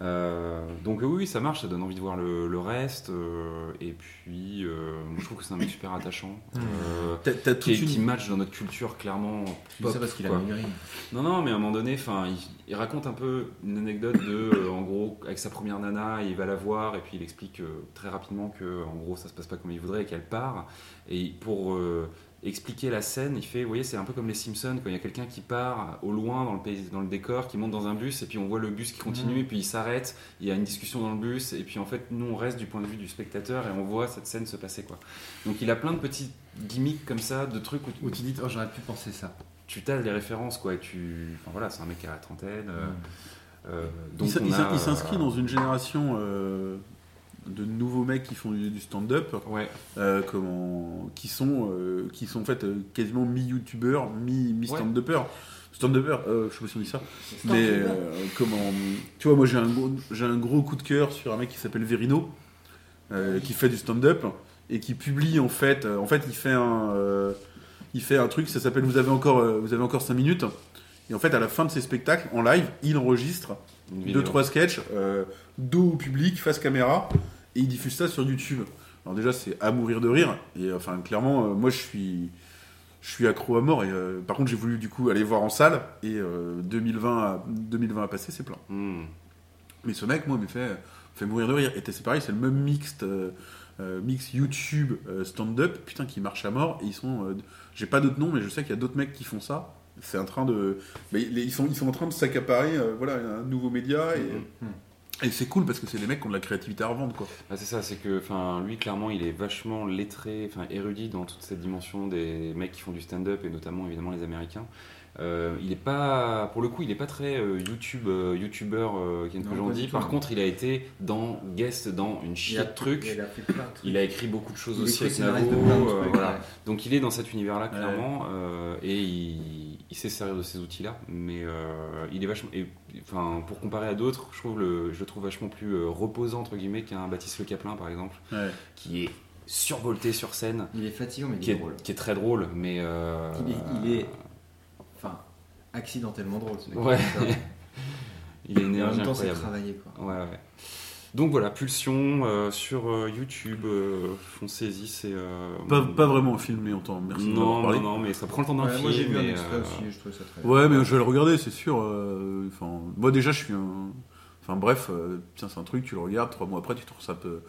Euh, donc oui, ça marche, ça donne envie de voir le, le reste. euh, et puis, euh, moi, je trouve que c'est un mec super attachant. euh, T'as t'as qui, toute qui une... match dans notre culture clairement pop, ça parce qu'il a maigri. Non, non, mais à un moment donné, enfin, il, il raconte un peu une anecdote de, euh, en gros, avec sa première nana, il va la voir et puis il explique euh, très rapidement que, en gros, ça se passe pas comme il voudrait et qu'elle part. Et pour euh, expliquer la scène, il fait, vous voyez, c'est un peu comme les Simpsons quand il y a quelqu'un qui part au loin dans le pays, dans le décor, qui monte dans un bus et puis on voit le bus qui continue et puis il s'arrête. Il y a une discussion dans le bus et puis en fait, nous on reste du point de vue du spectateur et on voit cette scène se passer quoi. Donc il a plein de petits gimmicks comme ça, de trucs où tu- Où tu dis, oh, j'aurais pu penser ça. tu t'as les références quoi et tu enfin voilà c'est un mec qui a la trentaine euh, euh, Il donc il s'inscrit euh, dans une génération euh, de nouveaux mecs qui font du, du stand-up, ouais euh, comment, qui sont, euh, qui sont en fait euh, quasiment mi-youtubeurs, mi- mi-stand-uppers. Stand-upper, euh, je sais pas si on dit ça. Mais euh, comment Tu vois, moi j'ai un, gros, j'ai un gros coup de cœur sur un mec qui s'appelle Verino, euh, qui fait du stand-up et qui publie en fait. en fait, il fait un, il fait un truc, ça s'appelle Vous avez encore, vous avez encore 5 minutes. Et en fait, à la fin de ses spectacles, en live, il enregistre. Deux trois sketchs, euh, dos au public, face caméra, et il diffuse ça sur YouTube. Alors déjà, c'est à mourir de rire. Et euh, enfin, clairement, euh, moi, je suis, je suis accro à mort. Et euh, par contre, j'ai voulu du coup aller voir en salle. Et euh, 2020, a, 2020 a passé, c'est plein. Hmm. Mais ce mec, moi, me fait, fait mourir de rire. Et c'est pareil, c'est le même mixte, mix YouTube stand-up, putain, qui marche à mort. Et ils sont, j'ai pas d'autres noms, mais je sais qu'il y a d'autres mecs qui font ça. C'est en train de, mais les- ils sont, ils sont en train de s'accaparer, euh, voilà, un nouveau média. Et, Mhm. et c'est cool parce que c'est des mecs qui ont de la créativité à revendre, quoi. Bah, c'est ça c'est que enfin lui clairement il est vachement lettré enfin érudit dans toute cette dimension des mecs qui font du stand-up et notamment évidemment les américains Euh, il est pas pour le coup il est pas très euh, YouTube euh, youtubeur Ken tout, par contre il a été dans guest dans une chier de trucs Il a écrit beaucoup de choses Il aussi avec Navo euh, voilà ouais. Donc il est dans cet univers-là clairement euh, et il, il sait se servir de ces outils-là, mais il est vachement. Et, enfin, pour comparer à d'autres, je trouve le, je le trouve vachement plus reposant entre guillemets qu'un Baptiste Le Caplin par exemple, Ouais. qui est survolté sur scène, Il est fatigant, mais il qui est est, drôle. qui est très drôle, mais Il est, il est- enfin, accidentellement drôle. ce mec. Ouais. il a une Et en énergie même temps, c'est travaillé, quoi. Ouais, ouais. Donc voilà, Pulsion euh, sur euh, YouTube, euh, foncez-y, c'est. euh, Pas, pas vraiment filmé en temps, merci Non, parlé. non, non, mais ça prend le temps d'un Ouais, film. moi, j'ai vu un extrait euh, aussi, je trouvais ça très Ouais, mais je vais le regarder, c'est sûr. euh, Enfin, moi déjà, je suis un. Enfin bref, euh, tiens, c'est un truc, tu le regardes, trois mois après, tu trouves ça peu.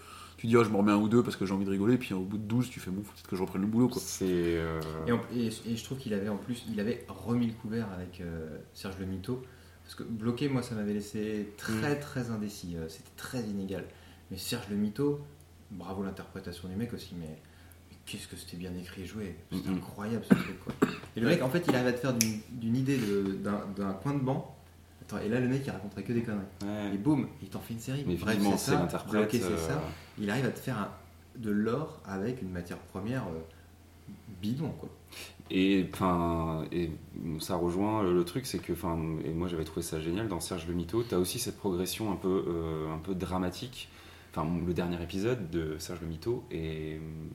Tu dis, oh, je me remets un ou deux parce que j'ai envie de rigoler, puis au bout de 12, tu fais, bon, faut peut-être que je reprenne le boulot, quoi. Euh, Et, en- et- et je trouve qu'il avait en plus, il avait remis le couvert avec euh, Serge Le Mito. Parce que bloqué, moi, ça m'avait laissé Mm. très très indécis. euh, C'était très inégal. Mais Serge Le Mito, bravo l'interprétation du mec aussi, mais, mais qu'est-ce que c'était bien écrit et joué. C'était incroyable ce truc, quoi. Et le mec, en fait, il arrive à te faire d'une idée d'un coin de banc. Et là, le mec, il raconterait que des conneries. ouais. Et boum, il t'en fait une série. Mais Bref, c'est ça. l'interprète. Bloqué, c'est euh, ça. Il arrive à te faire un- de l'or avec une matière première euh, bidon, quoi. Et enfin, et ça rejoint le, le truc, c'est que, enfin, et moi j'avais trouvé ça génial dans Serge le Mito. T'as aussi cette progression un peu, euh, un peu dramatique. Enfin, le dernier épisode de Serge le Mito est hum,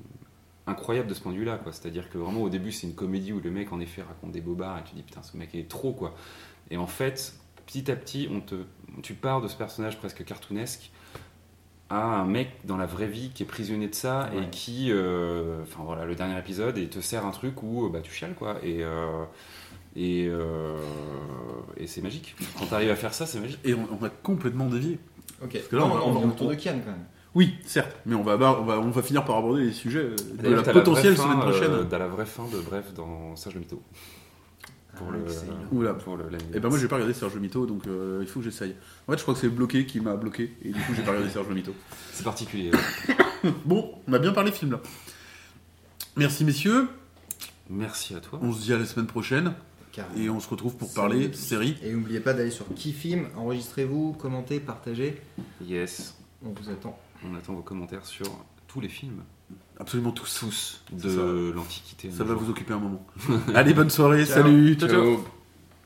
incroyable de ce point de vue-là, quoi. C'est-à-dire que vraiment au début c'est une comédie où le mec en effet raconte des bobards et tu dis putain ce mec est trop quoi. Et en fait, petit à petit, on te, tu pars de ce personnage presque cartoonesque à un mec dans la vraie vie qui est prisonnier de ça et qui, euh, enfin voilà, le dernier épisode, et te sert un truc où euh, bah, tu chiales quoi. Et, euh, et, euh, et c'est magique. Quand t'arrives à faire ça, c'est magique. Et on, on a complètement dévié. Ok. que là, Non, on on on autour de Kian quand même. Oui, certes, mais on va, on va, on va finir par aborder les sujets de la potentielle semaine prochaine. euh, t'as la vraie fin de Bref dans Serge le Mytho. Pour le. Oula. pour le. Et ben moi j'ai pas regardé Serge Mito donc euh, il faut que j'essaye. En fait je crois que c'est le bloqué qui m'a bloqué et du coup j'ai pas regardé Serge Mito. C'est particulier. Bon, on a bien parlé film là. Merci messieurs, Merci à toi. on se dit à la semaine prochaine Carrément. et on se retrouve pour parler série. Et n'oubliez pas d'aller sur Kifim, enregistrez-vous, commentez, partagez. Yes. On vous attend. On attend vos commentaires sur tous les films. Absolument tous. Tous de l'Antiquité. Ça va vous occuper un moment. Allez bonne soirée, Ciao. salut, ciao. Ciao.